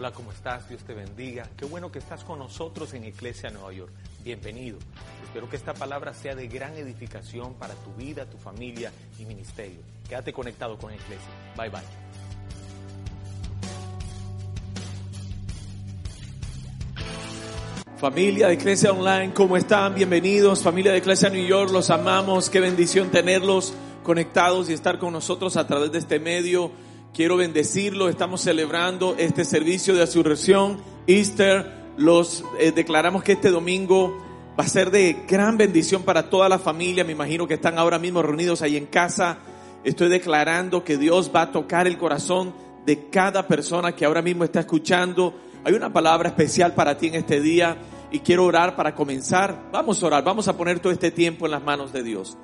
Hola, ¿cómo estás? Dios te bendiga. Qué bueno que estás con nosotros en Iglesia Nueva York. Bienvenido. Espero que esta palabra sea de gran edificación para tu vida, tu familia y ministerio. Quédate conectado con Iglesia. Bye bye. Familia de Iglesia Online, ¿cómo están? Bienvenidos. Familia de Iglesia New York, los amamos. Qué bendición tenerlos conectados y estar con nosotros a través de este medio. Quiero bendecirlo. Estamos celebrando este servicio de resurrección, Easter. Los eh, declaramos que este domingo va a ser de gran bendición para toda la familia. Me imagino que están ahora mismo reunidos ahí en casa. Estoy declarando que Dios va a tocar el corazón de cada persona que ahora mismo está escuchando. Hay una palabra especial para ti en este día y quiero orar para comenzar. Vamos a orar, vamos a poner todo este tiempo en las manos de Dios.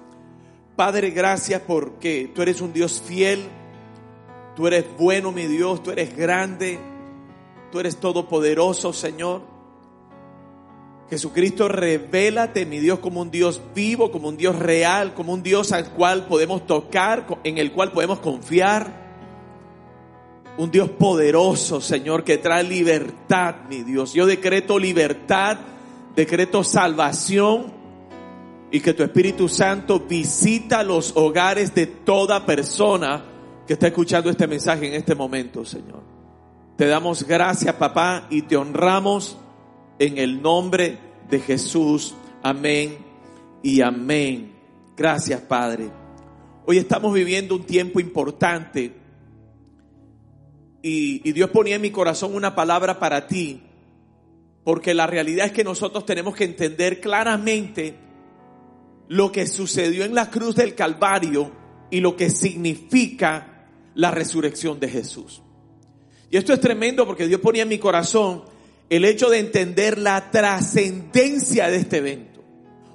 Padre, gracias porque tú eres un Dios fiel, tú eres bueno, mi Dios, tú eres grande, tú eres todopoderoso, Señor. Jesucristo, revélate, mi Dios, como un Dios vivo, como un Dios real, como un Dios al cual podemos tocar, en el cual podemos confiar. Un Dios poderoso, Señor, que trae libertad, mi Dios. Yo decreto libertad, decreto salvación y que tu Espíritu Santo visita los hogares de toda persona que está escuchando este mensaje en este momento, Señor. Te damos gracias, papá, y te honramos en el nombre de Jesús. Amén y amén. Gracias, Padre. Hoy estamos viviendo un tiempo importante y, Dios ponía en mi corazón una palabra para ti, porque la realidad es que nosotros tenemos que entender claramente lo que sucedió en la cruz del Calvario y lo que significa la resurrección de Jesús. Y esto es tremendo porque Dios ponía en mi corazón el hecho de entender la trascendencia de este evento.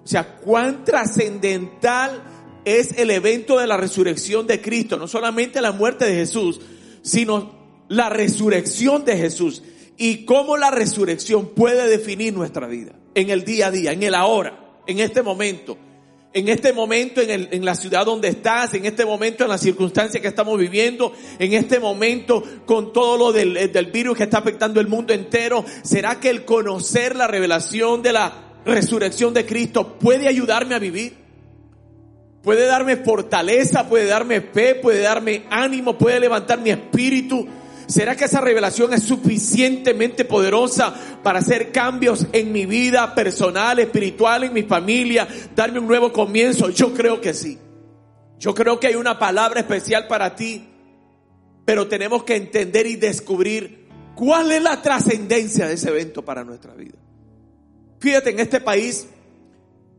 O sea, cuán trascendental es el evento de la resurrección de Cristo, no solamente la muerte de Jesús, sino la resurrección de Jesús y cómo la resurrección puede definir nuestra vida en el día a día, en el ahora, en este momento. En este momento, en, el, en la ciudad donde estás, en este momento, en las circunstancias que estamos viviendo, en este momento, con todo lo del, del virus que está afectando el mundo entero, ¿será que el conocer la revelación de la resurrección de Cristo puede ayudarme a vivir? Puede darme fortaleza, puede darme fe, puede darme ánimo, puede levantar mi espíritu, ¿Será que esa revelación es suficientemente poderosa para hacer cambios en mi vida personal, espiritual, en mi familia, darme un nuevo comienzo? Yo creo que sí. Yo creo que hay una palabra especial para ti, pero tenemos que entender y descubrir cuál es la trascendencia de ese evento para nuestra vida. Fíjate, en este país,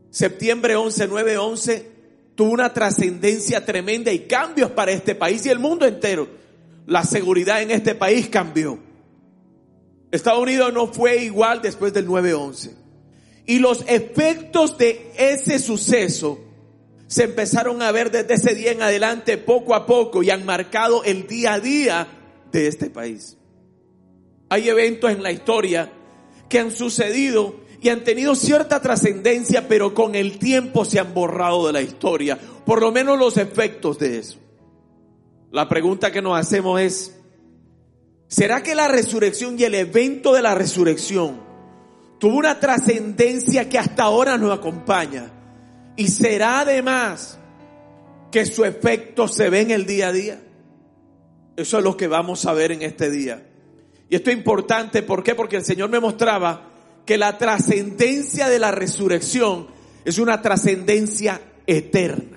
septiembre 11, 9, 11, tuvo una trascendencia tremenda y cambios para este país y el mundo entero la seguridad en este país cambió. Estados Unidos no fue igual después del 9-11. Y los efectos de ese suceso se empezaron a ver desde ese día en adelante poco a poco y han marcado el día a día de este país. Hay eventos en la historia que han sucedido y han tenido cierta trascendencia, pero con el tiempo se han borrado de la historia, por lo menos los efectos de eso. La pregunta que nos hacemos es, ¿será que la resurrección y el evento de la resurrección tuvo una trascendencia que hasta ahora nos acompaña? ¿Y será además que su efecto se ve en el día a día? Eso es lo que vamos a ver en este día. Y esto es importante, ¿por qué? Porque el Señor me mostraba que la trascendencia de la resurrección es una trascendencia eterna.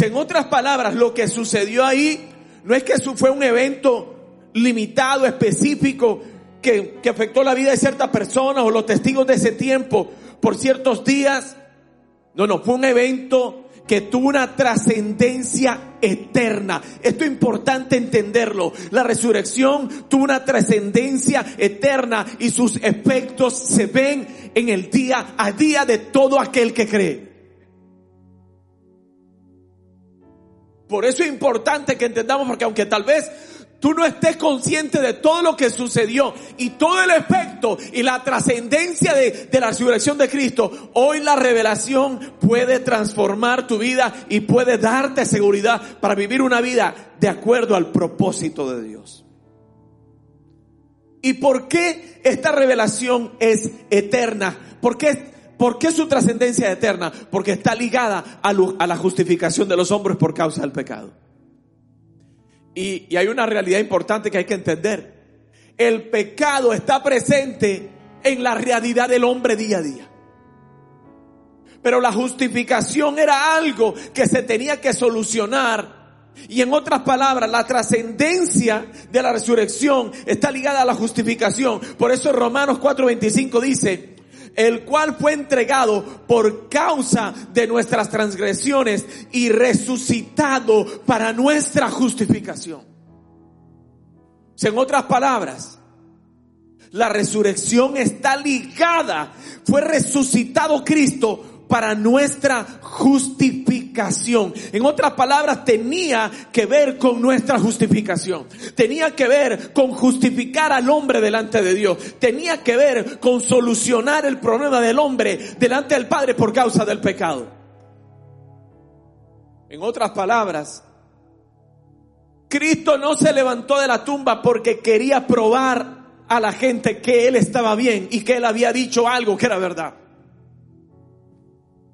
En otras palabras, lo que sucedió ahí no es que eso fue un evento limitado, específico, que, que afectó la vida de ciertas personas o los testigos de ese tiempo por ciertos días. No, no, fue un evento que tuvo una trascendencia eterna. Esto es importante entenderlo. La resurrección tuvo una trascendencia eterna y sus efectos se ven en el día a día de todo aquel que cree. Por eso es importante que entendamos, porque aunque tal vez tú no estés consciente de todo lo que sucedió y todo el efecto y la trascendencia de, la resurrección de Cristo, hoy la revelación puede transformar tu vida y puede darte seguridad para vivir una vida de acuerdo al propósito de Dios. ¿Y por qué esta revelación es eterna? ¿Por qué, por qué su trascendencia eterna? Porque está ligada a, la justificación de los hombres por causa del pecado. Y, y hay una realidad importante que hay que entender. El pecado está presente en la realidad del hombre día a día. Pero la justificación era algo que se tenía que solucionar. Y en otras palabras, la trascendencia de la resurrección está ligada a la justificación. Por eso Romanos 4:25 dice, el cual fue entregado por causa de nuestras transgresiones y resucitado para nuestra justificación. En otras palabras, la resurrección está ligada, fue resucitado Cristo para nuestra justificación. En otras palabras, tenía que ver con nuestra justificación. Tenía que ver con justificar al hombre delante de Dios. Tenía que ver con solucionar el problema del hombre delante del Padre por causa del pecado. En otras palabras, Cristo no se levantó de la tumba porque quería probar a la gente que Él estaba bien y que Él había dicho algo que era verdad.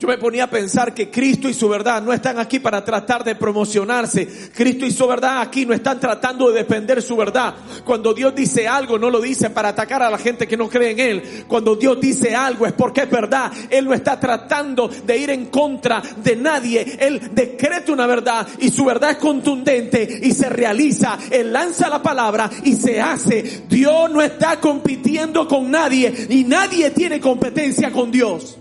Yo me ponía a pensar que Cristo y su verdad no están aquí para tratar de promocionarse. Cristo y su verdad aquí no están tratando de defender su verdad. Cuando Dios dice algo, no lo dice para atacar a la gente que no cree en Él. Cuando Dios dice algo es porque es verdad. Él no está tratando de ir en contra de nadie. Él decreta una verdad y su verdad es contundente y se realiza. Él lanza la palabra y se hace. Dios no está compitiendo con nadie y nadie tiene competencia con Dios.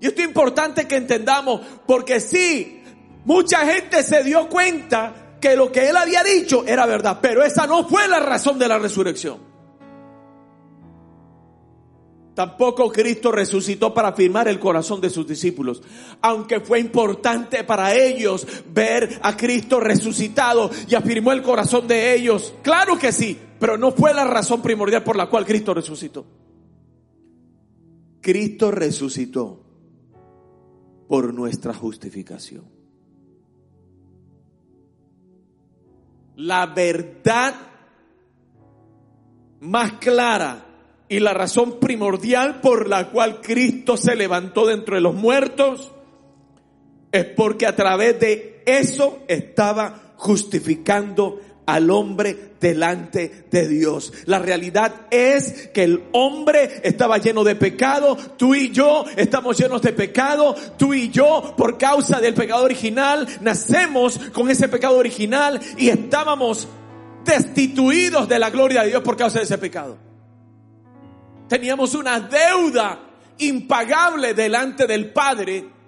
Y esto es importante que entendamos, porque sí, mucha gente se dio cuenta que lo que él había dicho era verdad, pero esa no fue la razón de la resurrección. Tampoco Cristo resucitó para afirmar el corazón de sus discípulos, aunque fue importante para ellos ver a Cristo resucitado y afirmó el corazón de ellos. Claro que sí, pero no fue la razón primordial por la cual Cristo resucitó. Cristo resucitó por nuestra justificación. La verdad más clara y la razón primordial por la cual Cristo se levantó de entre los muertos es porque a través de eso estaba justificando al hombre delante de Dios. La realidad es que el hombre estaba lleno de pecado, tú y yo estamos llenos de pecado, tú y yo por causa del pecado original nacemos con ese pecado original y estábamos destituidos de la gloria de Dios por causa de ese pecado. Teníamos una deuda impagable delante del Padre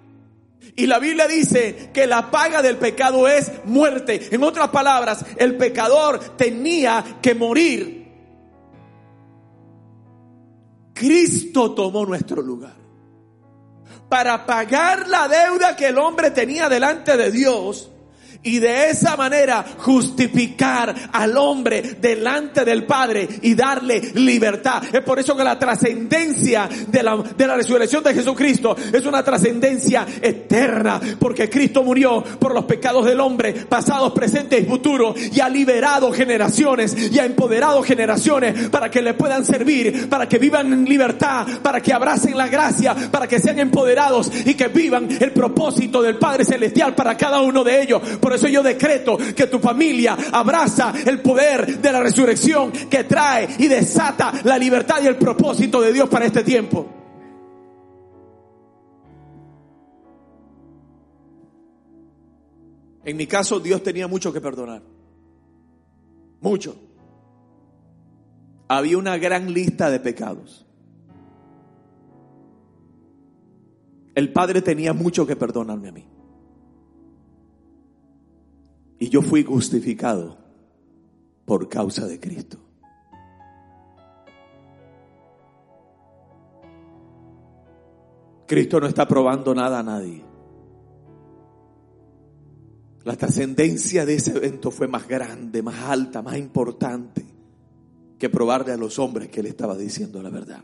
y la Biblia dice que la paga del pecado es muerte. En otras palabras, el pecador tenía que morir. Cristo tomó nuestro lugar. Para pagar la deuda que el hombre tenía delante de Dios, y de esa manera justificar al hombre delante del Padre y darle libertad. Es por eso que la trascendencia de la, de la resurrección de Jesucristo es una trascendencia eterna, porque Cristo murió por los pecados del hombre, pasados, presentes y futuros, y ha liberado generaciones y ha empoderado generaciones para que le puedan servir, para que vivan en libertad, para que abracen la gracia, para que sean empoderados y que vivan el propósito del Padre Celestial para cada uno de ellos. Eso yo decreto que tu familia abraza el poder de la resurrección que trae y desata la libertad y el propósito de Dios para este tiempo. En mi caso, Dios tenía mucho que perdonar. Mucho. Había una gran lista de pecados. El Padre tenía mucho que perdonarme a mí. Y yo fui justificado por causa de Cristo. Cristo no está probando nada a nadie. La trascendencia de ese evento fue más grande, más alta, más importante que probarle a los hombres que él estaba diciendo la verdad.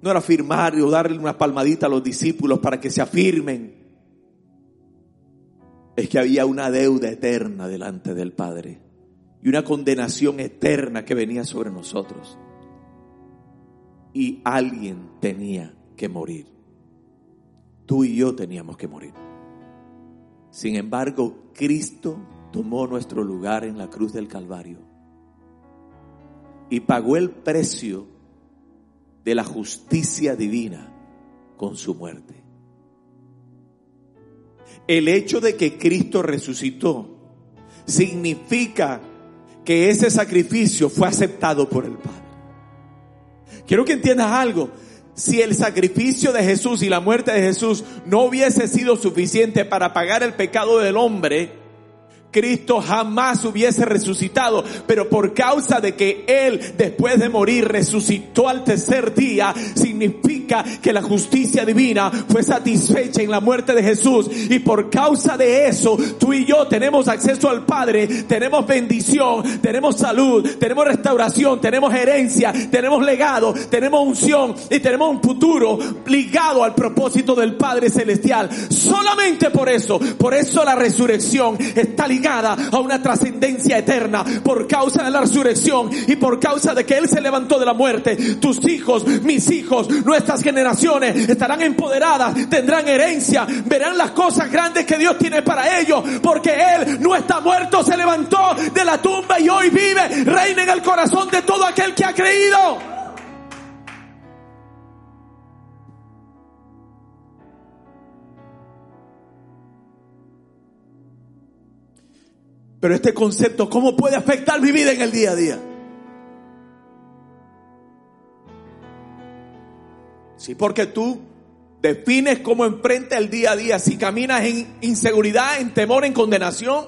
No era afirmar o darle una palmadita a los discípulos para que se afirmen. Es que había una deuda eterna delante del Padre y una condenación eterna que venía sobre nosotros. Y alguien tenía que morir. Tú y yo teníamos que morir. Sin embargo, Cristo tomó nuestro lugar en la cruz del Calvario y pagó el precio de la justicia divina con su muerte. El hecho de que Cristo resucitó significa que ese sacrificio fue aceptado por el Padre. Quiero que entiendas algo. Si el sacrificio de Jesús y la muerte de Jesús no hubiese sido suficiente para pagar el pecado del hombre, Cristo jamás hubiese resucitado, pero por causa de que Él después de morir resucitó al tercer día, significa que la justicia divina fue satisfecha en la muerte de Jesús y por causa de eso tú y yo tenemos acceso al Padre, tenemos bendición, tenemos salud, tenemos restauración, tenemos herencia, tenemos legado, tenemos unción y tenemos un futuro ligado al propósito del Padre Celestial. Solamente por eso, por eso la resurrección está ligada a una trascendencia eterna por causa de la resurrección y por causa de que Él se levantó de la muerte. Tus hijos, mis hijos, nuestras generaciones estarán empoderadas, tendrán herencia, verán las cosas grandes que Dios tiene para ellos, porque Él no está muerto, se levantó de la tumba y hoy vive, reina en el corazón de todo aquel que ha creído. Pero este concepto, ¿cómo puede afectar mi vida en el día a día? Sí, porque tú defines cómo enfrenta el día a día. Si caminas en inseguridad, en temor, en condenación,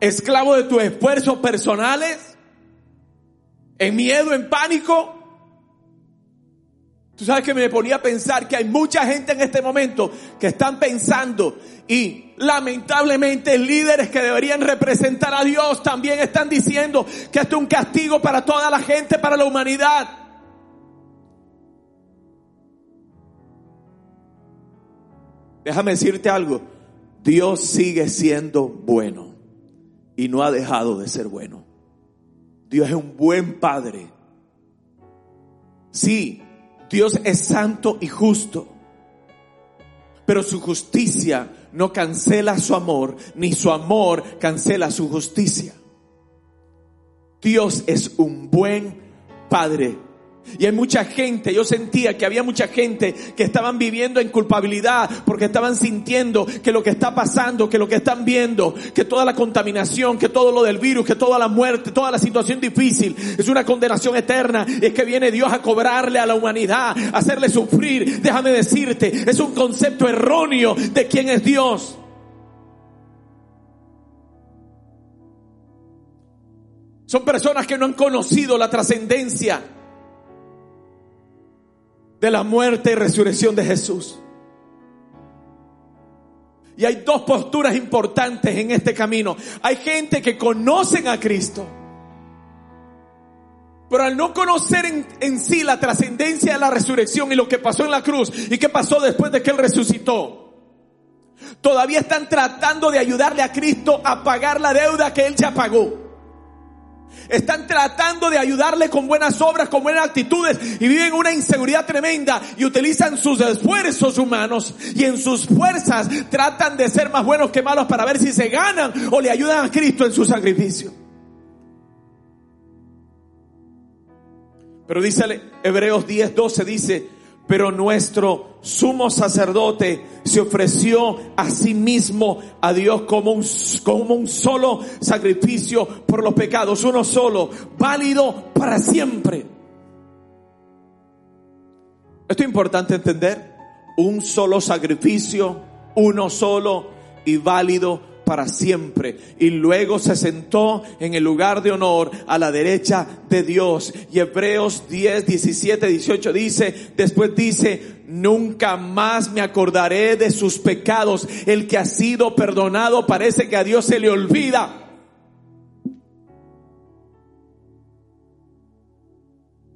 esclavo de tus esfuerzos personales, en miedo, en pánico. Tú sabes que me ponía a pensar que hay mucha gente en este momento que están pensando y lamentablemente líderes que deberían representar a Dios también están diciendo que esto es un castigo para toda la gente, para la humanidad. Déjame decirte algo, Dios sigue siendo bueno y no ha dejado de ser bueno. Dios es un buen Padre. Sí, Dios es santo y justo, pero su justicia no cancela su amor, ni su amor cancela su justicia. Dios es un buen Padre y hay mucha gente, yo sentía que había mucha gente que estaban viviendo en culpabilidad porque estaban sintiendo que lo que está pasando, que lo que están viendo, que toda la contaminación, que todo lo del virus, que toda la muerte, toda la situación difícil es una condenación eterna. Y es que viene Dios a cobrarle a la humanidad, a hacerle sufrir. Déjame decirte, es un concepto erróneo de quién es Dios. Son personas que no han conocido la trascendencia de la muerte y resurrección de Jesús. Y hay dos posturas importantes en este camino. Hay gente que conocen a Cristo, pero al no conocer en, en sí la trascendencia de la resurrección y lo que pasó en la cruz y qué pasó después de que Él resucitó, todavía están tratando de ayudarle a Cristo a pagar la deuda que Él ya pagó. Están tratando de ayudarle con buenas obras, con buenas actitudes y viven una inseguridad tremenda y utilizan sus esfuerzos humanos y en sus fuerzas tratan de ser más buenos que malos para ver si se ganan o le ayudan a Cristo en su sacrificio. Pero dice Hebreos 10, 12, dice, pero nuestro sumo sacerdote se ofreció a sí mismo a Dios como un, como un solo sacrificio por los pecados, uno solo, válido para siempre. Esto es importante entender, un solo sacrificio, uno solo y válido para siempre. Y luego se sentó en el lugar de honor a la derecha de Dios. Y Hebreos 10, 17, 18 dice, después dice, nunca más me acordaré de sus pecados. El que ha sido perdonado parece que a Dios se le olvida.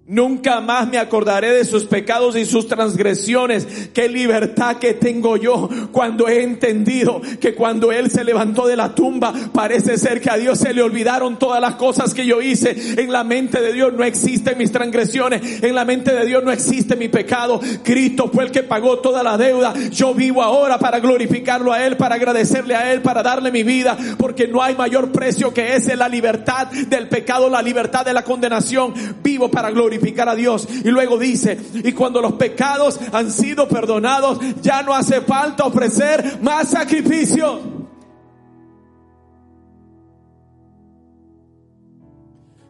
Nunca más me acordaré de sus pecados y sus transgresiones. Qué libertad que tengo yo cuando he entendido que cuando Él se levantó de la tumba, parece ser que a Dios se le olvidaron todas las cosas que yo hice. En la mente de Dios no existen mis transgresiones. En la mente de Dios no existe mi pecado. Cristo fue el que pagó toda la deuda. Yo vivo ahora para glorificarlo a Él, para agradecerle a Él, para darle mi vida, porque no hay mayor precio que ese, la libertad del pecado, la libertad de la condenación. Vivo para a Dios. Y luego dice, y cuando los pecados han sido perdonados, ya no hace falta ofrecer más sacrificio.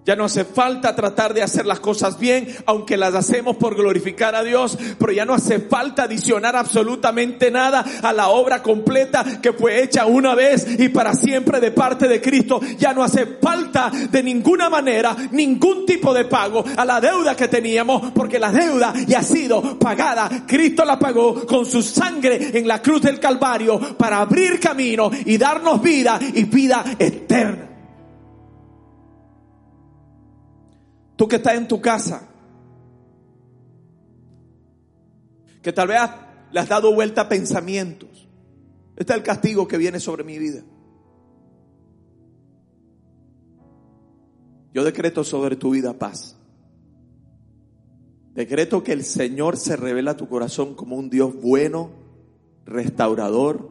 Ya no hace falta tratar de hacer las cosas bien, aunque las hacemos por glorificar a Dios, pero ya no hace falta adicionar absolutamente nada a la obra completa que fue hecha una vez y para siempre de parte de Cristo. Ya no hace falta de ninguna manera ningún tipo de pago a la deuda que teníamos, porque la deuda ya ha sido pagada. Cristo la pagó con su sangre en la cruz del Calvario para abrir camino y darnos vida y vida eterna. Que estás en tu casa, que tal vez le has dado vuelta a pensamientos. Este es el castigo que viene sobre mi vida. Yo decreto sobre tu vida paz. Decreto que el Señor se revela a tu corazón como un Dios bueno, restaurador,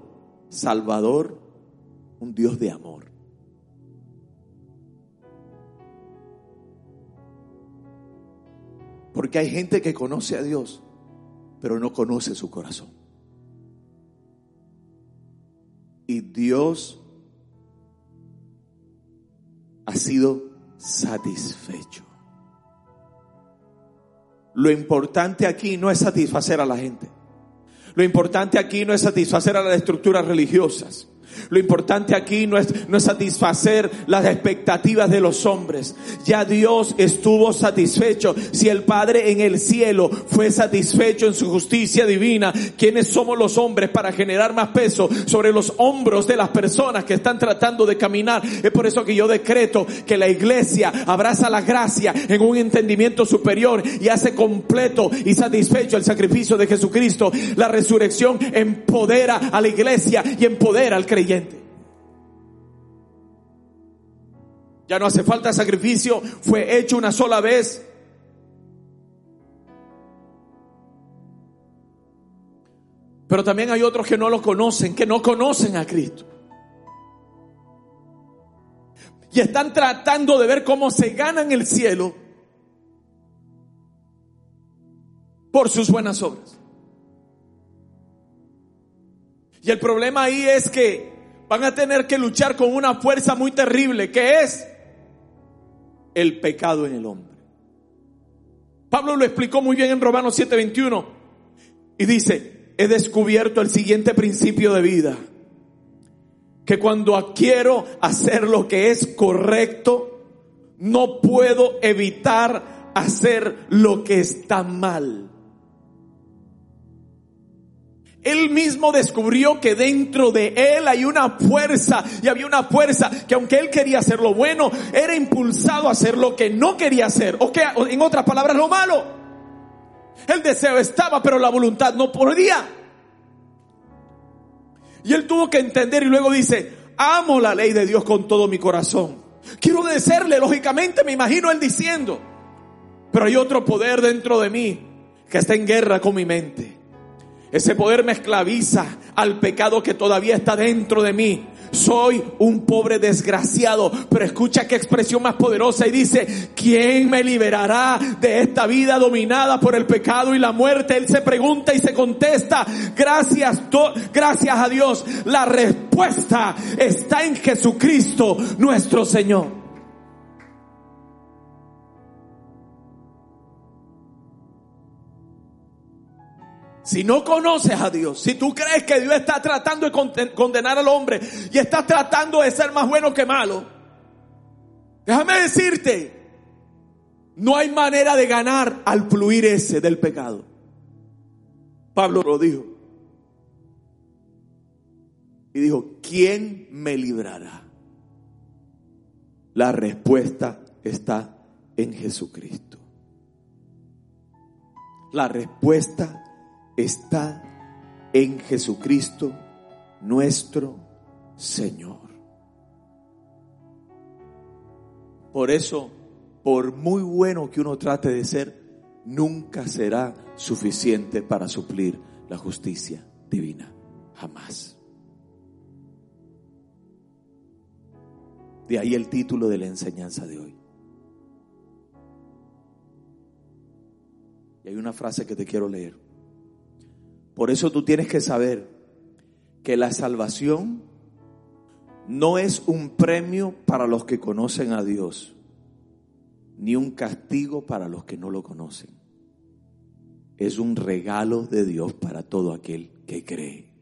salvador, un Dios de amor. Porque hay gente que conoce a Dios, pero no conoce su corazón. Y Dios ha sido satisfecho. Lo importante aquí no es satisfacer a la gente. Lo importante aquí no es satisfacer a las estructuras religiosas. Lo importante aquí no es, no es satisfacer las expectativas de los hombres. Ya Dios estuvo satisfecho. Si el Padre en el cielo fue satisfecho en su justicia divina, ¿quiénes somos los hombres para generar más peso sobre los hombros de las personas que están tratando de caminar? Es por eso que yo decreto que la iglesia abraza la gracia en un entendimiento superior y hace completo y satisfecho el sacrificio de Jesucristo. La resurrección empodera a la iglesia y empodera al creyente. Ya no hace falta sacrificio, fue hecho una sola vez. Pero también hay otros que no lo conocen, que no conocen a Cristo. Y están tratando de ver cómo se ganan el cielo por sus buenas obras. Y el problema ahí es que van a tener que luchar con una fuerza muy terrible, que es el pecado en el hombre. Pablo lo explicó muy bien en Romanos 7:21 y dice, he descubierto el siguiente principio de vida, que cuando quiero hacer lo que es correcto, no puedo evitar hacer lo que está mal. Él mismo descubrió que dentro de él hay una fuerza y había una fuerza que aunque él quería hacer lo bueno, era impulsado a hacer lo que no quería hacer, o que en otras palabras lo malo. El deseo estaba, pero la voluntad no podía. Y él tuvo que entender y luego dice, amo la ley de Dios con todo mi corazón. Quiero obedecerle, lógicamente me imagino él diciendo, pero hay otro poder dentro de mí que está en guerra con mi mente. Ese poder me esclaviza al pecado que todavía está dentro de mí. Soy un pobre desgraciado, pero escucha qué expresión más poderosa y dice, ¿quién me liberará de esta vida dominada por el pecado y la muerte? Él se pregunta y se contesta, gracias, gracias a Dios. La respuesta está en Jesucristo nuestro Señor. Si no conoces a Dios, si tú crees que Dios está tratando de condenar al hombre y está tratando de ser más bueno que malo, déjame decirte, no hay manera de ganar al fluir ese del pecado. Pablo lo dijo. Y dijo, ¿quién me librará? La respuesta está en Jesucristo. La respuesta está en Jesucristo nuestro Señor. Por eso, por muy bueno que uno trate de ser, nunca será suficiente para suplir la justicia divina. Jamás. De ahí el título de la enseñanza de hoy. Y hay una frase que te quiero leer. Por eso tú tienes que saber que la salvación no es un premio para los que conocen a Dios, ni un castigo para los que no lo conocen. Es un regalo de Dios para todo aquel que cree.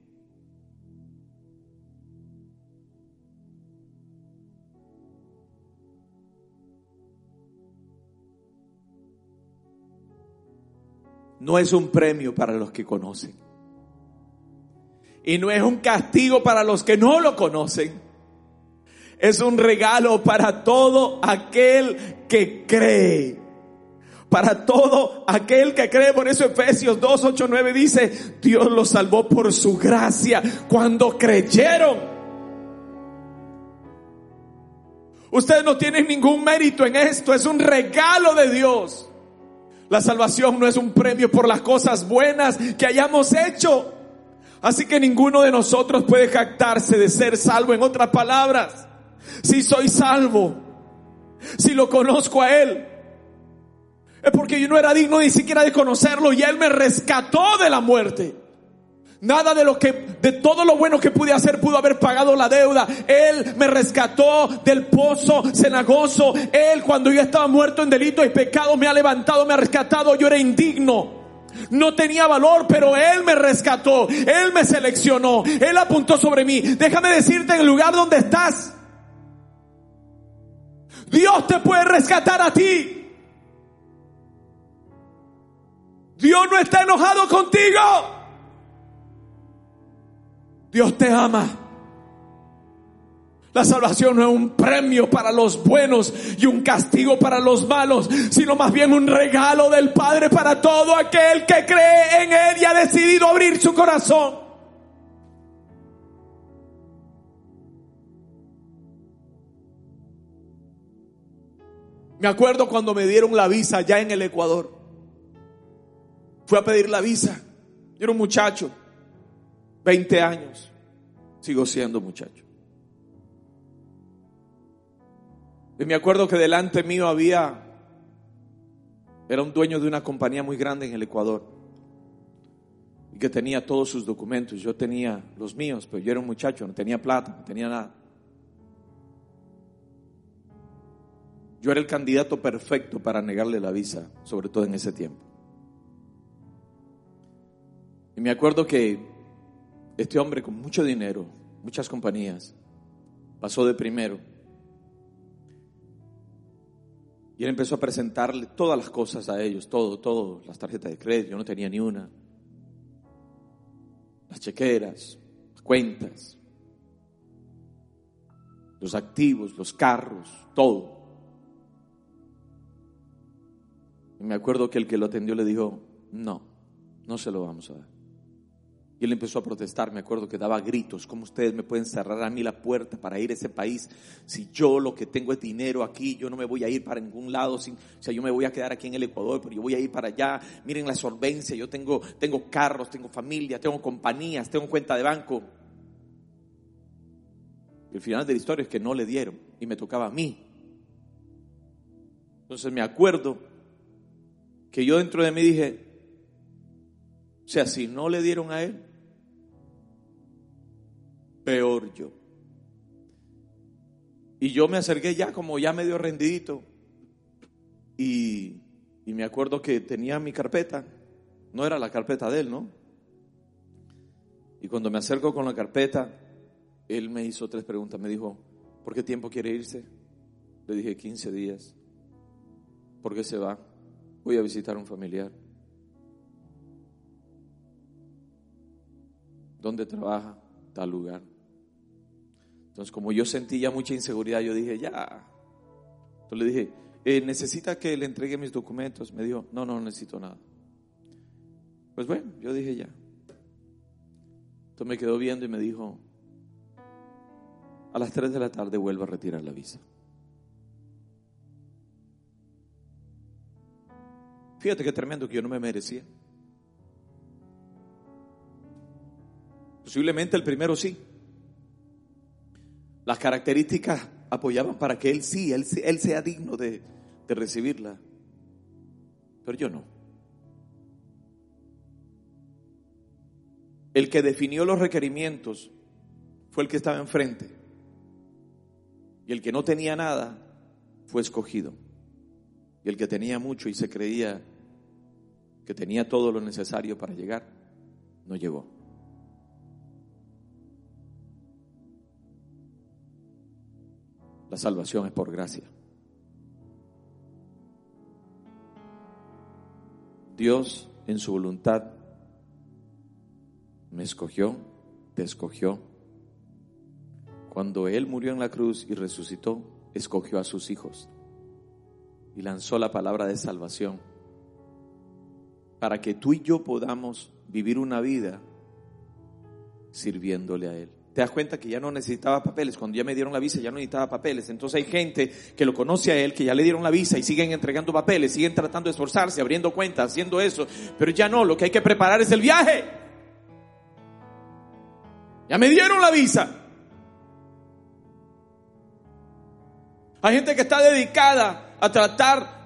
No es un premio para los que conocen. Y no es un castigo para los que no lo conocen. Es un regalo para todo aquel que cree. Para todo aquel que cree. Por eso Efesios 2, 8, 9 dice, Dios los salvó por su gracia cuando creyeron. Ustedes no tienen ningún mérito en esto. Es un regalo de Dios. La salvación no es un premio por las cosas buenas que hayamos hecho. Así que ninguno de nosotros puede jactarse de ser salvo. En otras palabras, si soy salvo, si lo conozco a Él, es porque yo no era digno ni siquiera de conocerlo y Él me rescató de la muerte. Nada de lo que, de todo lo bueno que pude hacer pudo haber pagado la deuda. Él me rescató del pozo cenagoso. Él cuando yo estaba muerto en delito y pecado me ha levantado, me ha rescatado. Yo era indigno. No tenía valor, pero Él me rescató. Él me seleccionó. Él apuntó sobre mí. Déjame decirte en el lugar donde estás. Dios te puede rescatar a ti. Dios no está enojado contigo. Dios te ama. La salvación no es un premio para los buenos y un castigo para los malos, sino más bien un regalo del Padre para todo aquel que cree en Él y ha decidido abrir su corazón. Me acuerdo cuando me dieron la visa ya en el Ecuador. Fui a pedir la visa. Yo era un muchacho. 20 años, sigo siendo muchacho. Y me acuerdo que delante mío había, era un dueño de una compañía muy grande en el Ecuador y que tenía todos sus documentos. Yo tenía los míos, pero yo era un muchacho, no tenía plata, no tenía nada. Yo era el candidato perfecto para negarle la visa, sobre todo en ese tiempo. Y me acuerdo que este hombre con mucho dinero, muchas compañías, pasó de primero. Y él empezó a presentarle todas las cosas a ellos, todo, todo, las tarjetas de crédito, yo no tenía ni una. Las chequeras, las cuentas, los activos, los carros, todo. Y me acuerdo que el que lo atendió le dijo, no, no se lo vamos a dar. Y él empezó a protestar, me acuerdo que daba gritos, ¿cómo ustedes me pueden cerrar a mí la puerta para ir a ese país? Si yo lo que tengo es dinero aquí, yo no me voy a ir para ningún lado, o sea, yo me voy a quedar aquí en el Ecuador, pero yo voy a ir para allá. Miren la solvencia, yo tengo, tengo carros, tengo familia, tengo compañías, tengo cuenta de banco. Y el final de la historia es que no le dieron y me tocaba a mí. Entonces me acuerdo que yo dentro de mí dije, o sea, si no le dieron a él, peor yo. Y yo me acerqué ya como ya medio rendidito y, y me acuerdo que tenía mi carpeta, no era la carpeta de él, ¿no? Y cuando me acerco con la carpeta, él me hizo tres preguntas. Me dijo, ¿por qué tiempo quiere irse? Le dije, 15 días. ¿Por qué se va? Voy a visitar a un familiar. ¿Dónde trabaja? Tal lugar. Entonces, como yo sentí ya mucha inseguridad, yo dije, ya. Entonces le dije, eh, ¿necesita que le entregue mis documentos? Me dijo, no, no necesito nada. Pues bueno, yo dije ya. Entonces me quedó viendo y me dijo, a las 3 de la tarde vuelvo a retirar la visa. Fíjate qué tremendo que yo no me merecía. Posiblemente el primero sí. Las características apoyaban para que él sí, él, sea digno de, de recibirla. Pero yo no. El que definió los requerimientos fue el que estaba enfrente. Y el que no tenía nada fue escogido. Y el que tenía mucho y se creía que tenía todo lo necesario para llegar, no llegó. La salvación es por gracia. Dios en su voluntad me escogió, te escogió. Cuando Él murió en la cruz y resucitó, escogió a sus hijos y lanzó la palabra de salvación para que tú y yo podamos vivir una vida sirviéndole a Él. Te das cuenta que ya no necesitaba papeles. Cuando ya me dieron la visa ya no necesitaba papeles. Entonces hay gente que lo conoce a Él, que ya le dieron la visa y siguen entregando papeles, siguen tratando de esforzarse, abriendo cuentas, haciendo eso. Pero ya no, lo que hay que preparar es el viaje. Ya me dieron la visa. Hay gente que está dedicada a tratar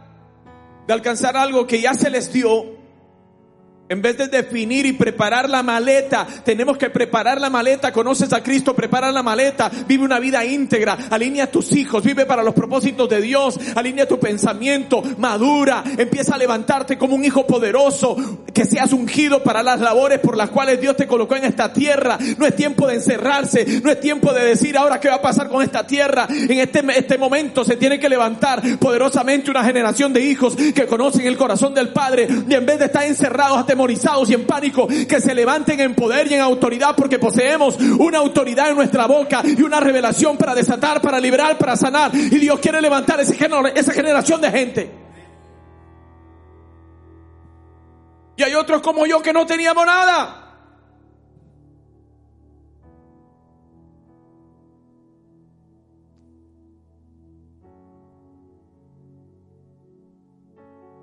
de alcanzar algo que ya se les dio en vez de definir y preparar la maleta, tenemos que preparar la maleta. Conoces a Cristo, prepara la maleta. Vive una vida íntegra. Alinea a tus hijos. Vive para los propósitos de Dios. Alinea tu pensamiento. Madura. Empieza a levantarte como un hijo poderoso. Que seas ungido para las labores por las cuales Dios te colocó en esta tierra. No es tiempo de encerrarse. No es tiempo de decir ahora qué va a pasar con esta tierra. En este, este momento se tiene que levantar poderosamente una generación de hijos que conocen el corazón del Padre. Y en vez de estar encerrados y en pánico, que se levanten en poder y en autoridad porque poseemos una autoridad en nuestra boca y una revelación para desatar, para liberar, para sanar. Y Dios quiere levantar esa generación de gente. Y hay otros como yo que no teníamos nada.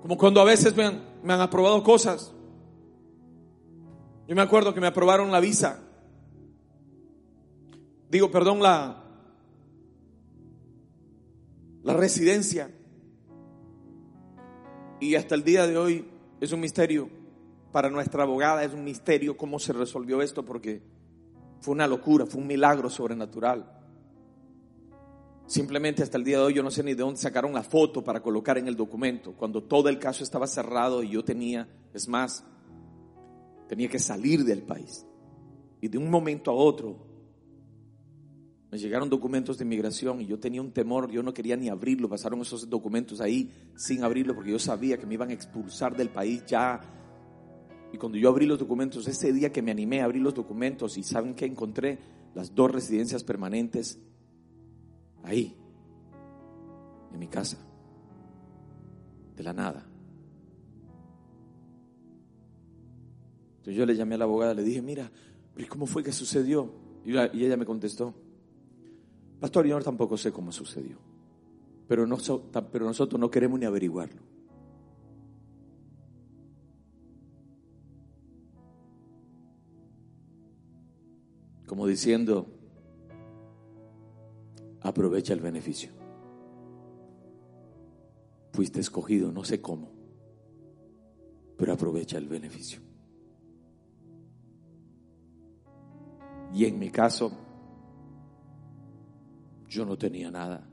Como cuando a veces me han aprobado cosas yo me acuerdo que me aprobaron la visa. Digo, perdón, la, la residencia. Y hasta el día de hoy es un misterio. Para nuestra abogada es un misterio cómo se resolvió esto porque fue una locura, fue un milagro sobrenatural. Simplemente hasta el día de hoy yo no sé ni de dónde sacaron la foto para colocar en el documento, cuando todo el caso estaba cerrado y yo tenía, es más, tenía que salir del país. Y de un momento a otro me llegaron documentos de inmigración y yo tenía un temor, yo no quería ni abrirlo, pasaron esos documentos ahí sin abrirlo porque yo sabía que me iban a expulsar del país ya. Y cuando yo abrí los documentos, ese día que me animé a abrir los documentos y saben que encontré las dos residencias permanentes ahí, en mi casa, de la nada. Entonces yo le llamé a la abogada, le dije, mira, ¿cómo fue que sucedió? Y, ella me contestó, pastor, yo tampoco sé cómo sucedió, pero, pero nosotros no queremos ni averiguarlo. Como diciendo, aprovecha el beneficio. Fuiste escogido, no sé cómo, pero aprovecha el beneficio. Y en mi caso, yo no tenía nada.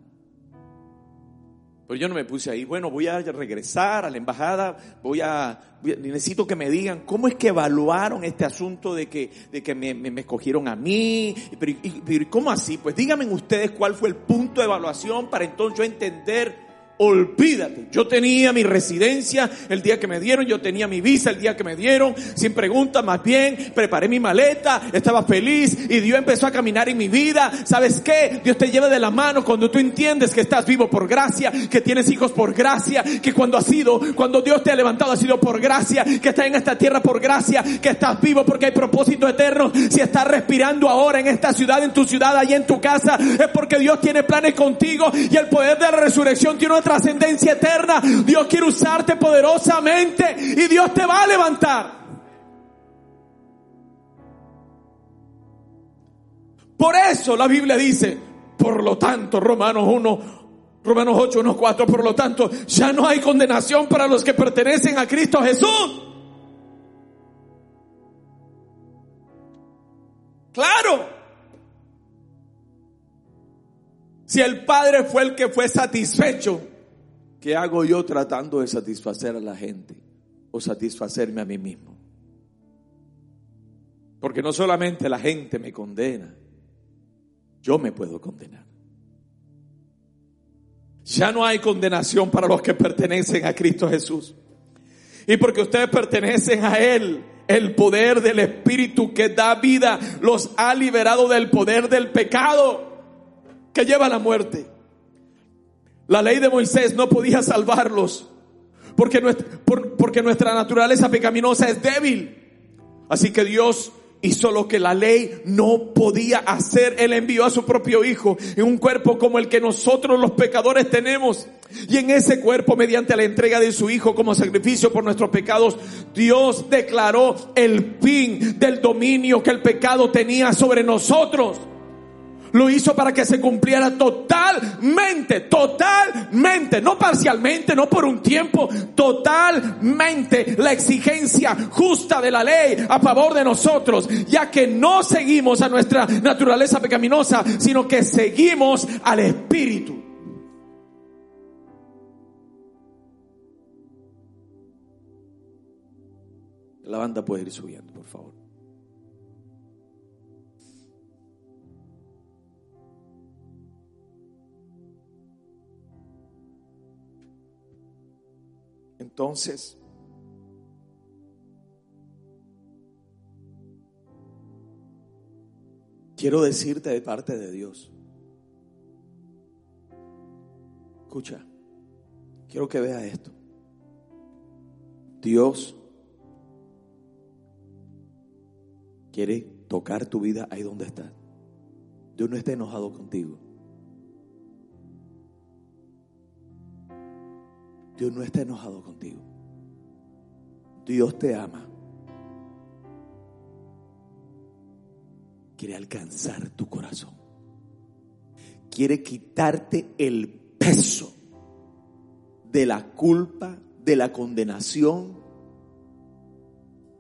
Pero yo no me puse ahí, bueno, voy a regresar a la embajada, voy a, necesito que me digan cómo es que evaluaron este asunto de que, de que me, me, escogieron a mí. Pero, ¿Cómo así? Pues díganme ustedes cuál fue el punto de evaluación para entonces yo entender Olvídate. Yo tenía mi residencia el día que me dieron, yo tenía mi visa el día que me dieron, sin pregunta, más bien, preparé mi maleta, estaba feliz y Dios empezó a caminar en mi vida. ¿Sabes qué? Dios te lleva de la mano cuando tú entiendes que estás vivo por gracia, que tienes hijos por gracia, que cuando has sido, cuando Dios te ha levantado ha sido por gracia, que estás en esta tierra por gracia, que estás vivo porque hay propósito eterno. Si estás respirando ahora en esta ciudad, en tu ciudad, allí en tu casa, es porque Dios tiene planes contigo y el poder de la resurrección tiene otra trascendencia eterna. Dios quiere usarte poderosamente y Dios te va a levantar. Por eso la Biblia dice, por lo tanto, Romanos 1, Romanos 8, 1, 4, por lo tanto, ya no hay condenación para los que pertenecen a Cristo Jesús. Claro. Si el Padre fue el que fue satisfecho ¿Qué hago yo tratando de satisfacer a la gente o satisfacerme a mí mismo? Porque no solamente la gente me condena, yo me puedo condenar. Ya no hay condenación para los que pertenecen a Cristo Jesús. Y porque ustedes pertenecen a Él, el poder del Espíritu que da vida los ha liberado del poder del pecado que lleva a la muerte. La ley de Moisés no podía salvarlos porque nuestra, naturaleza pecaminosa es débil. Así que Dios hizo lo que la ley no podía hacer. Él envió a su propio Hijo en un cuerpo como el que nosotros los pecadores tenemos. Y en ese cuerpo, mediante la entrega de su Hijo como sacrificio por nuestros pecados, Dios declaró el fin del dominio que el pecado tenía sobre nosotros. Lo hizo para que se cumpliera totalmente, totalmente, no parcialmente, no por un tiempo, totalmente la exigencia justa de la ley a favor de nosotros, ya que no seguimos a nuestra naturaleza pecaminosa, sino que seguimos al Espíritu. La banda puede ir subiendo, Entonces, quiero decirte de parte de Dios. Escucha, quiero que veas esto. Dios quiere tocar tu vida ahí donde estás. Dios no está enojado contigo. Dios no está enojado contigo. Dios te ama. Quiere alcanzar tu corazón. Quiere quitarte el peso de la culpa, de la condenación,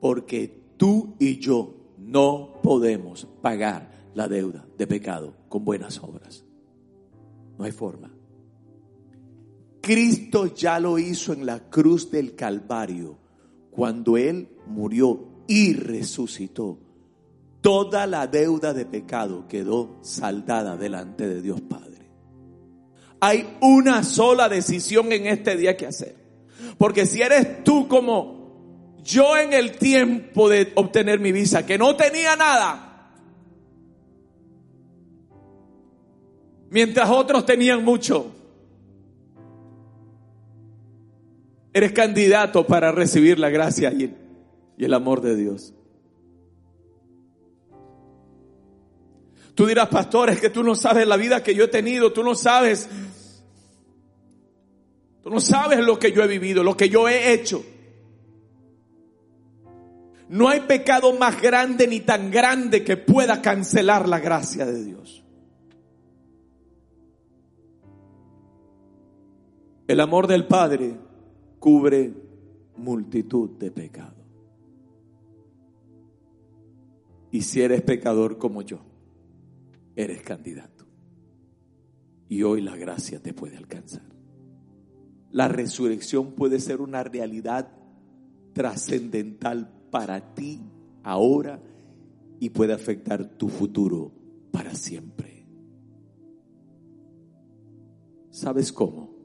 porque tú y yo no podemos pagar la deuda de pecado con buenas obras. No hay forma. Cristo ya lo hizo en la cruz del Calvario, cuando Él murió y resucitó. Toda la deuda de pecado quedó saldada delante de Dios Padre. Hay una sola decisión en este día que hacer. Porque si eres tú como yo en el tiempo de obtener mi visa, que no tenía nada, mientras otros tenían mucho, Eres candidato para recibir la gracia y el, amor de Dios. Tú dirás, pastor, es que tú no sabes la vida que yo he tenido, tú no sabes, tú no sabes lo que yo he vivido, lo que yo he hecho. No hay pecado más grande ni tan grande que pueda cancelar la gracia de Dios. El amor del Padre cubre multitud de pecados. Y si eres pecador como yo, eres candidato. Y hoy la gracia te puede alcanzar. La resurrección puede ser una realidad trascendental para ti ahora y puede afectar tu futuro para siempre. ¿Sabes cómo?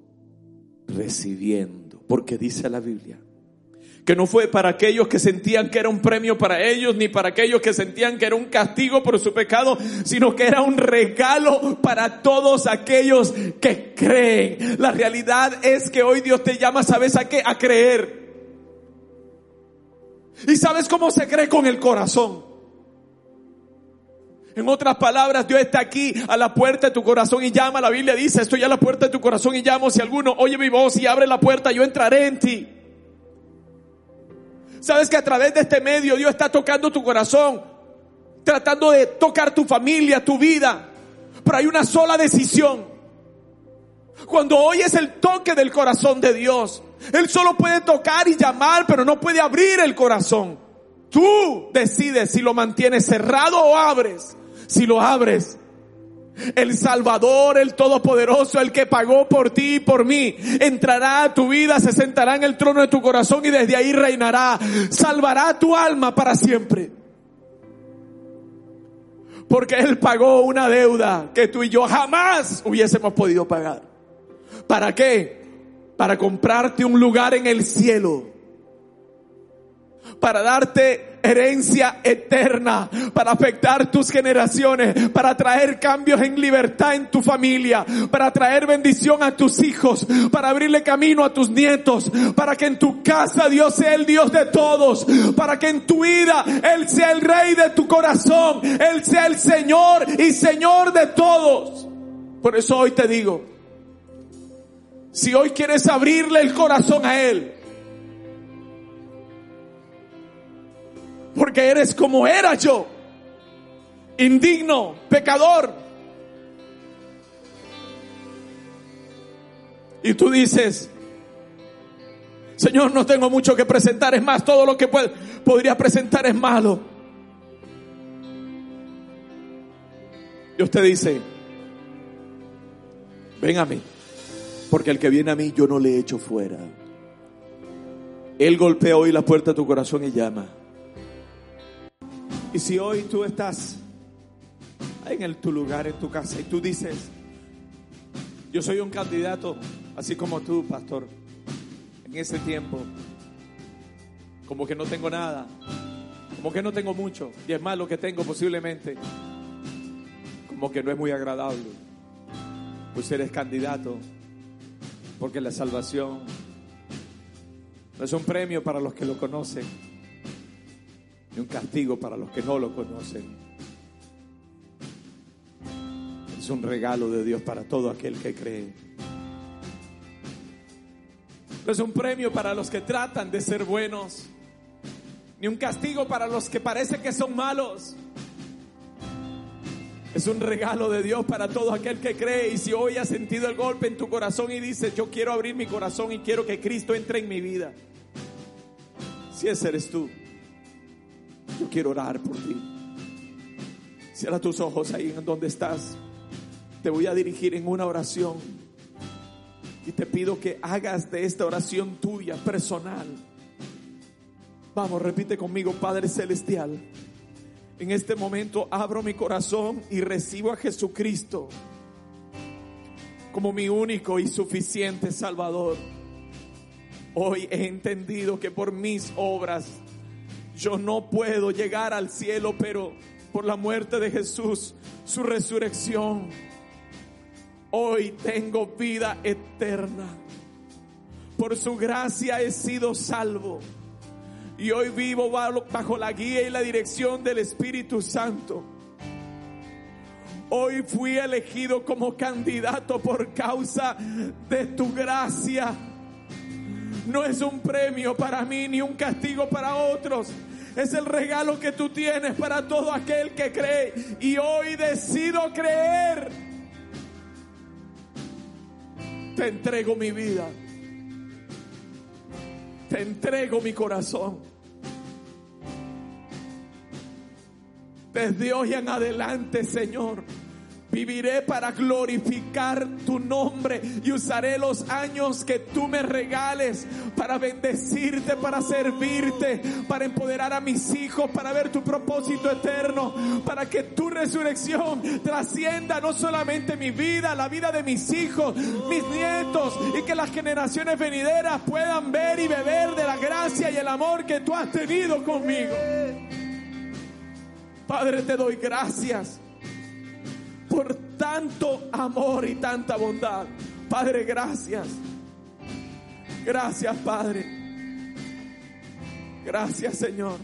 recibiendo, porque dice la Biblia, que no fue para aquellos que sentían que era un premio para ellos, ni para aquellos que sentían que era un castigo por su pecado, sino que era un regalo para todos aquellos que creen. La realidad es que hoy Dios te llama, ¿sabes a qué? A creer. ¿Y sabes cómo se cree con el corazón? En otras palabras, Dios está aquí a la puerta de tu corazón y llama. La Biblia dice, estoy a la puerta de tu corazón y llamo. Si alguno oye mi voz y abre la puerta, yo entraré en ti. Sabes que a través de este medio Dios está tocando tu corazón, tratando de tocar tu familia, tu vida. Pero hay una sola decisión. Cuando oyes el toque del corazón de Dios, Él solo puede tocar y llamar, pero no puede abrir el corazón. Tú decides si lo mantienes cerrado o abres. Si lo abres, el Salvador, el Todopoderoso, el que pagó por ti y por mí, entrará a tu vida, se sentará en el trono de tu corazón y desde ahí reinará. Salvará tu alma para siempre. Porque Él pagó una deuda que tú y yo jamás hubiésemos podido pagar. ¿Para qué? Para comprarte un lugar en el cielo para darte herencia eterna, para afectar tus generaciones, para traer cambios en libertad en tu familia, para traer bendición a tus hijos, para abrirle camino a tus nietos, para que en tu casa Dios sea el Dios de todos, para que en tu vida Él sea el rey de tu corazón, Él sea el Señor y Señor de todos. Por eso hoy te digo, si hoy quieres abrirle el corazón a Él, porque eres como era yo, indigno, pecador. Y tú dices, Señor, no tengo mucho que presentar, es más, todo lo que podría presentar es malo. Y usted dice, ven a mí, porque el que viene a mí yo no le echo fuera. Él golpea hoy la puerta de tu corazón y llama. Y si hoy tú estás en el, tu lugar, en tu casa, y tú dices, yo soy un candidato, así como tú, pastor, en ese tiempo, como que no tengo nada, como que no tengo mucho, y es más lo que tengo posiblemente, como que no es muy agradable, pues eres candidato, porque la salvación no es un premio para los que lo conocen y un castigo para los que no lo conocen. Es un regalo de Dios para todo aquel que cree. No es un premio para los que tratan de ser buenos, ni un castigo para los que parece que son malos. Es un regalo de Dios para todo aquel que cree. Y si hoy has sentido el golpe en tu corazón y dices, yo quiero abrir mi corazón y quiero que Cristo entre en mi vida. Si ese eres tú. Yo quiero orar por ti. Cierra tus ojos ahí en donde estás. Te voy a dirigir en una oración. Y te pido que hagas de esta oración tuya, personal. Vamos, repite conmigo, Padre Celestial. En este momento abro mi corazón y recibo a Jesucristo como mi único y suficiente Salvador. Hoy he entendido que por mis obras yo no puedo llegar al cielo, pero por la muerte de Jesús, su resurrección, hoy tengo vida eterna. Por su gracia he sido salvo. Y hoy vivo bajo la guía y la dirección del Espíritu Santo. Hoy fui elegido como candidato por causa de tu gracia no es un premio para mí ni un castigo para otros. Es el regalo que tú tienes para todo aquel que cree. Y hoy decido creer. Te entrego mi vida. Te entrego mi corazón. Desde hoy en adelante, Señor, Viviré para glorificar tu nombre y usaré los años que tú me regales para bendecirte, para servirte, para empoderar a mis hijos, para ver tu propósito eterno, para que tu resurrección trascienda no solamente mi vida, la vida de mis hijos, mis nietos y que las generaciones venideras puedan ver y beber de la gracia y el amor que tú has tenido conmigo. Padre, te doy gracias por tanto amor y tanta bondad. Padre, gracias. Gracias, Padre. Gracias, Señor.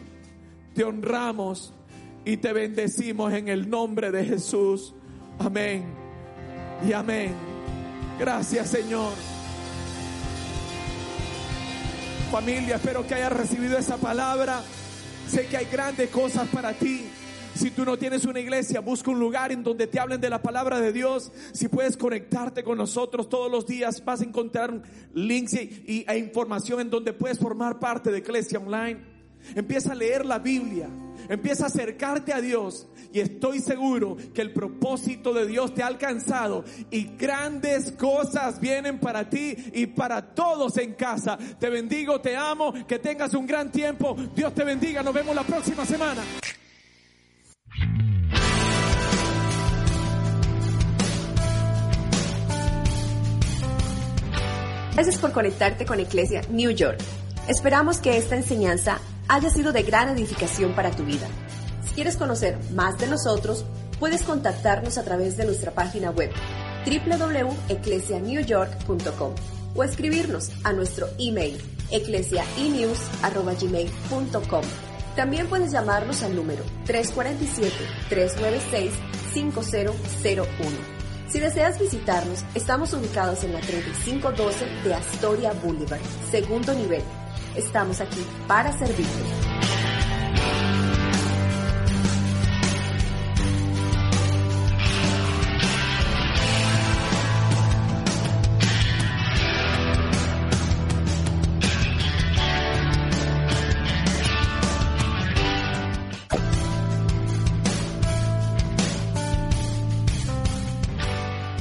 Te honramos y te bendecimos en el nombre de Jesús. Amén. Y amén. Gracias, Señor. Familia, espero que hayas recibido esa palabra. Sé que hay grandes cosas para ti. Si tú no tienes una iglesia, busca un lugar en donde te hablen de la palabra de Dios. Si puedes conectarte con nosotros todos los días, vas a encontrar links y, e información en donde puedes formar parte de Iglesia Online. Empieza a leer la Biblia. Empieza a acercarte a Dios y estoy seguro que el propósito de Dios te ha alcanzado y grandes cosas vienen para ti y para todos en casa. Te bendigo, te amo, que tengas un gran tiempo. Dios te bendiga, nos vemos la próxima semana. Gracias por conectarte con Iglesia New York. Esperamos que esta enseñanza haya sido de gran edificación para tu vida. Si quieres conocer más de nosotros, puedes contactarnos a través de nuestra página web www.eclesianewyork.com o escribirnos a nuestro email eclesiaenews.gmail.com. También puedes llamarnos al número 347-396-5001. Si deseas visitarnos, estamos ubicados en la 3512 de Astoria Boulevard, segundo nivel. Estamos aquí para servirte.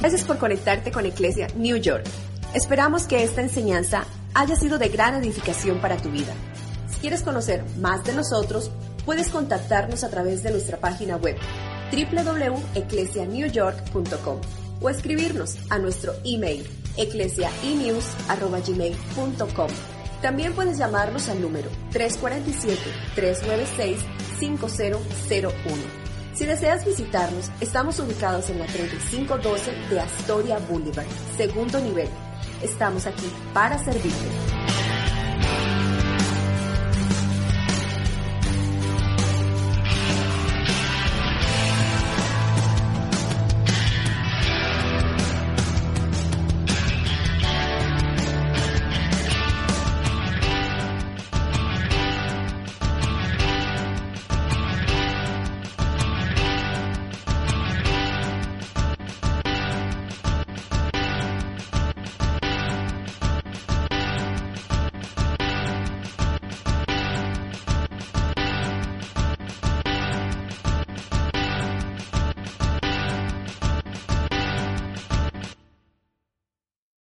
Gracias por conectarte con Iglesia New York. Esperamos que esta enseñanza haya sido de gran edificación para tu vida. Si quieres conocer más de nosotros, puedes contactarnos a través de nuestra página web www.eclesianewyork.com o escribirnos a nuestro email eclesiaenews.gmail.com. También puedes llamarnos al número 347-396-5001. Si deseas visitarnos, estamos ubicados en la 3512 de Astoria Boulevard, segundo nivel. Estamos aquí para servirte.